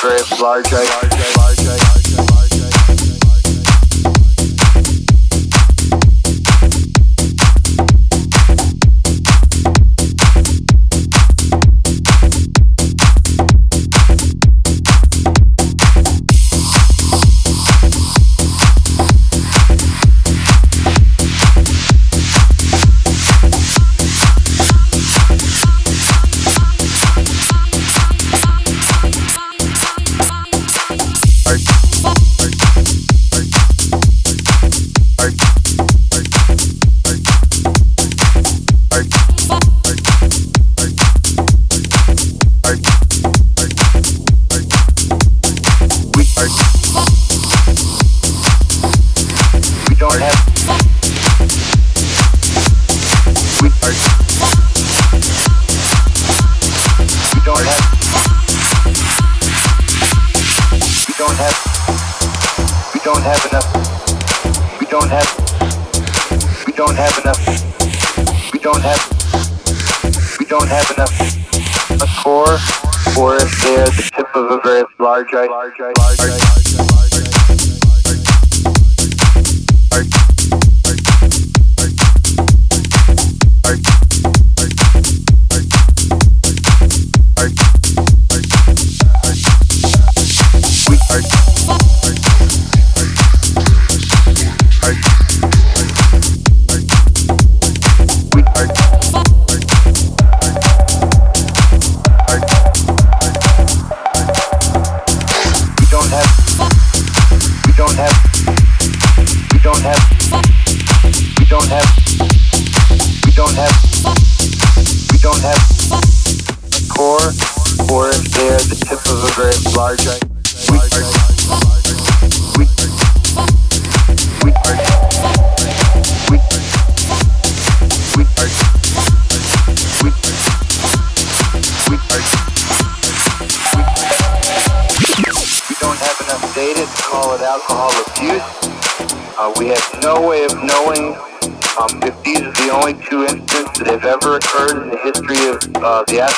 Grip, large, large. don't have enough. We don't have. We don't have enough. A core, or if they're the tip of a very large, large, large. large, large.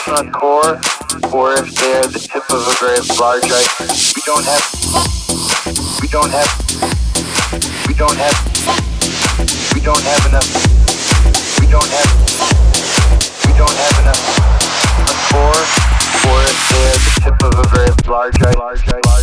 on core or if they're the tip of a very large iceberg. We don't have, we don't have, we don't have, we don't have enough, we don't have, we don't have enough on core or if they're the tip of a very large iceberg.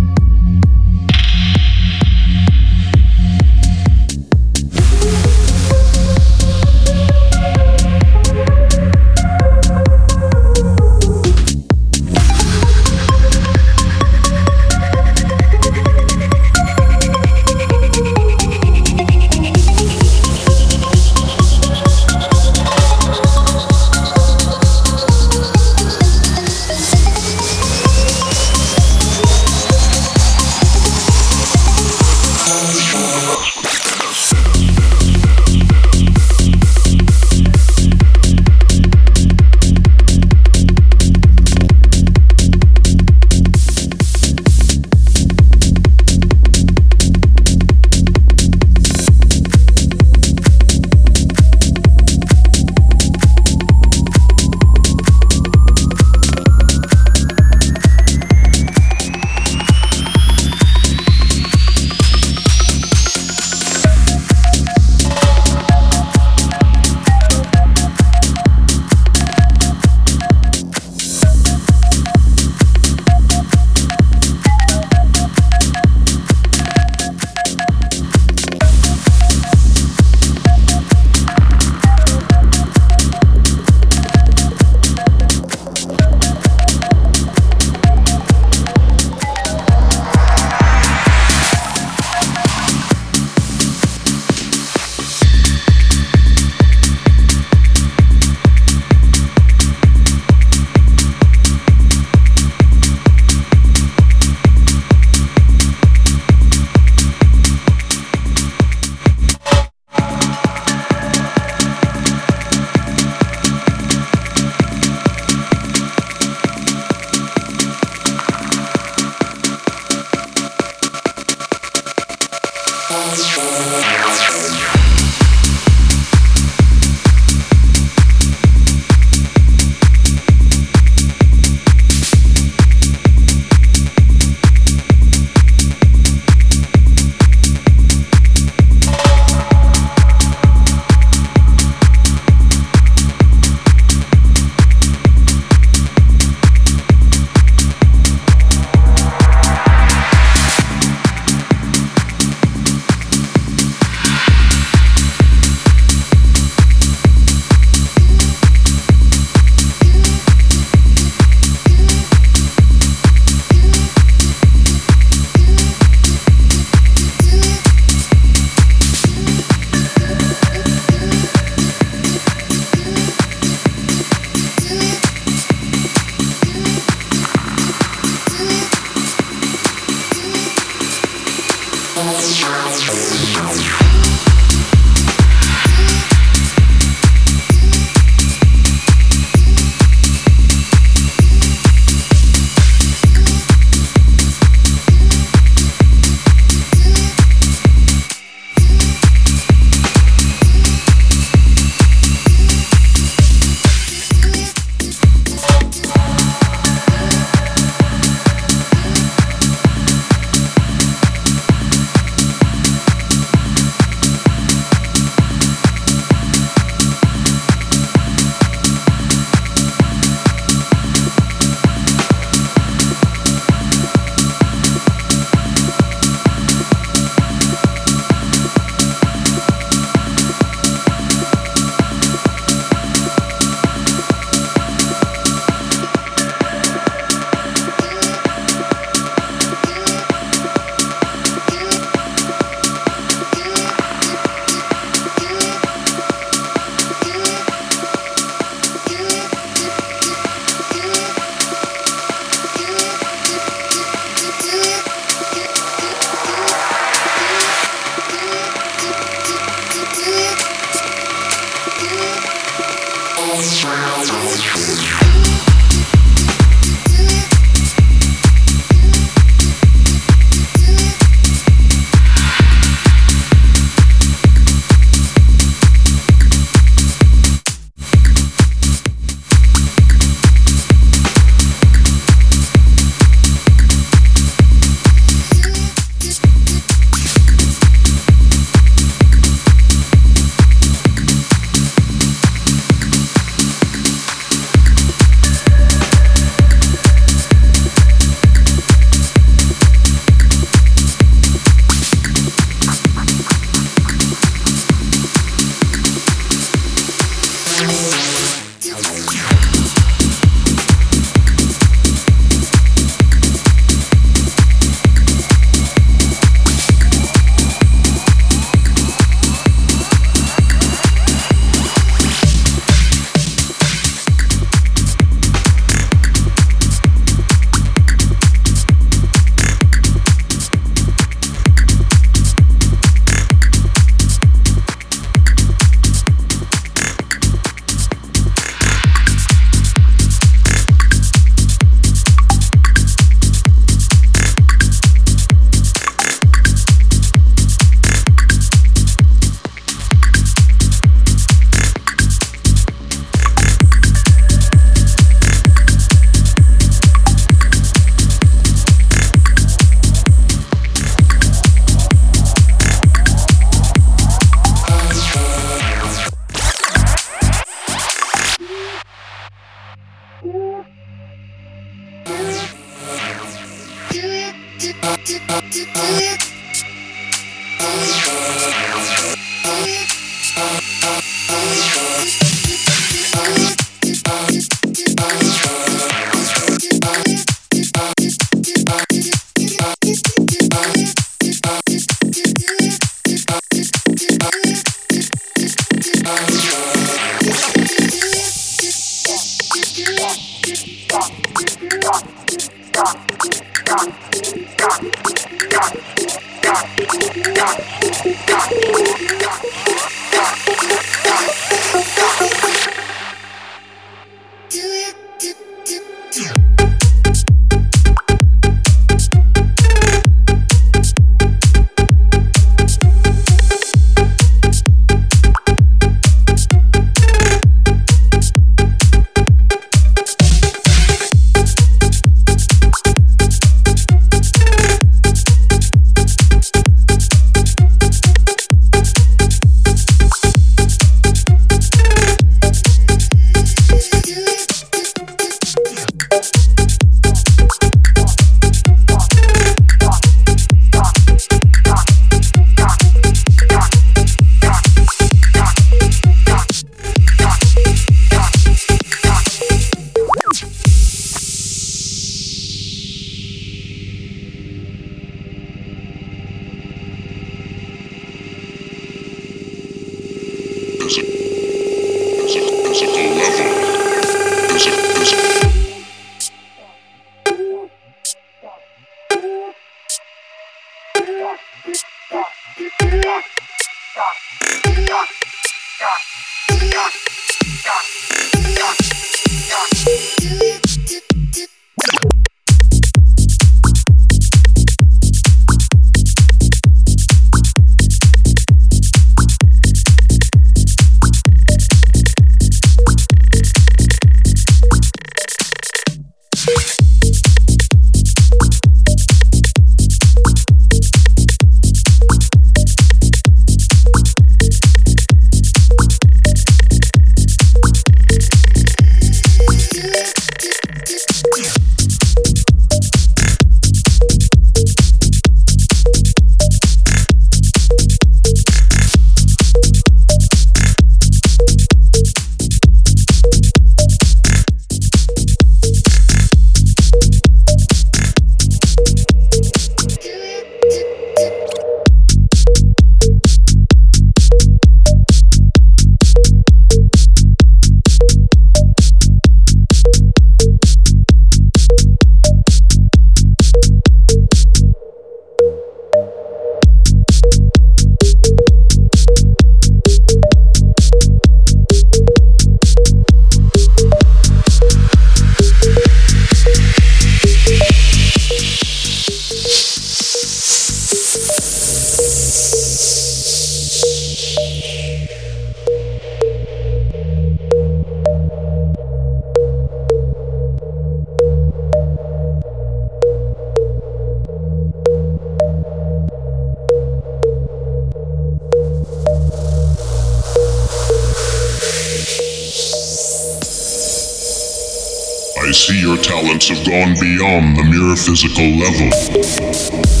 Have gone beyond the mere physical level.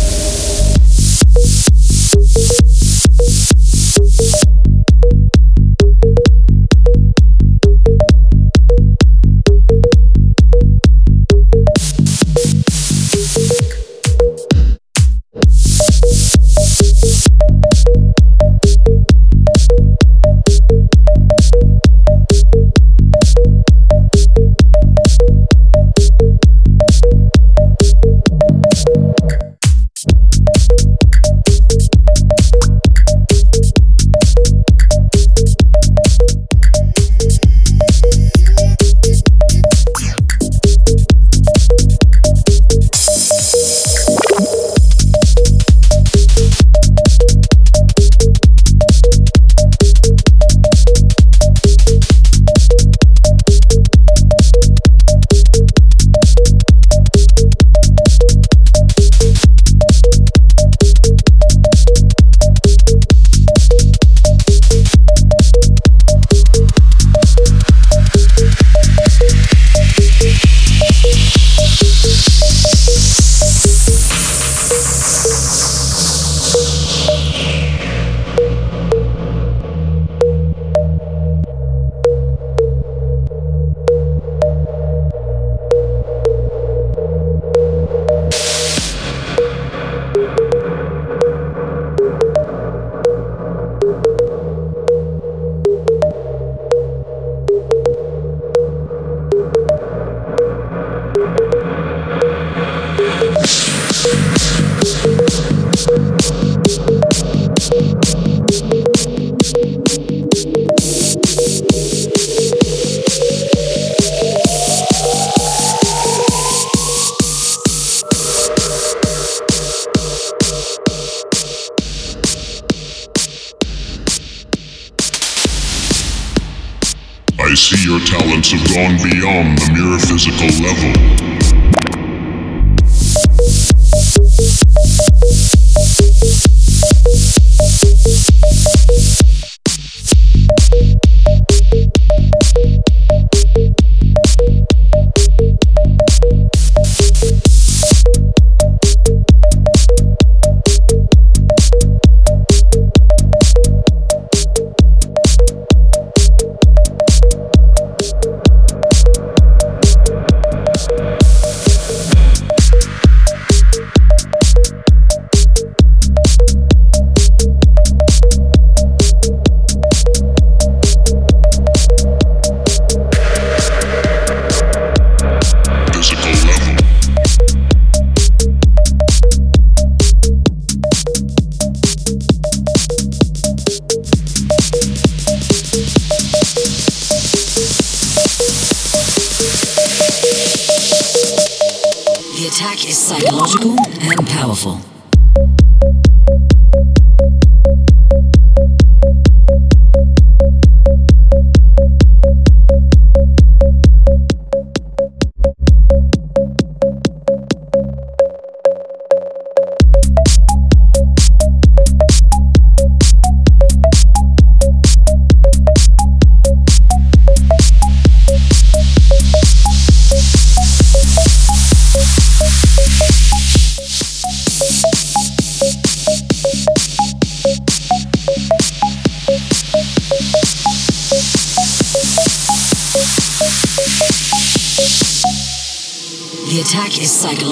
I see your talents have gone beyond the mere physical level.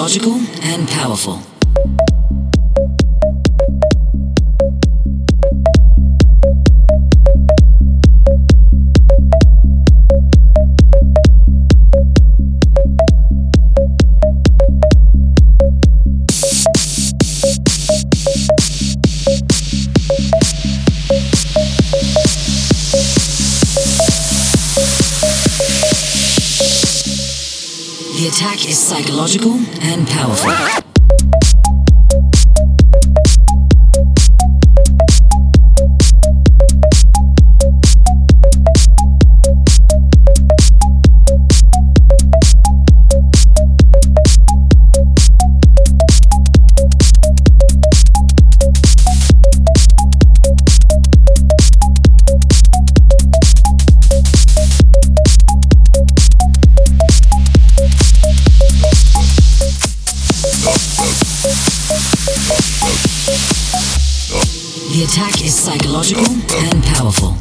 logical? The attack is psychological and powerful. psychological and powerful.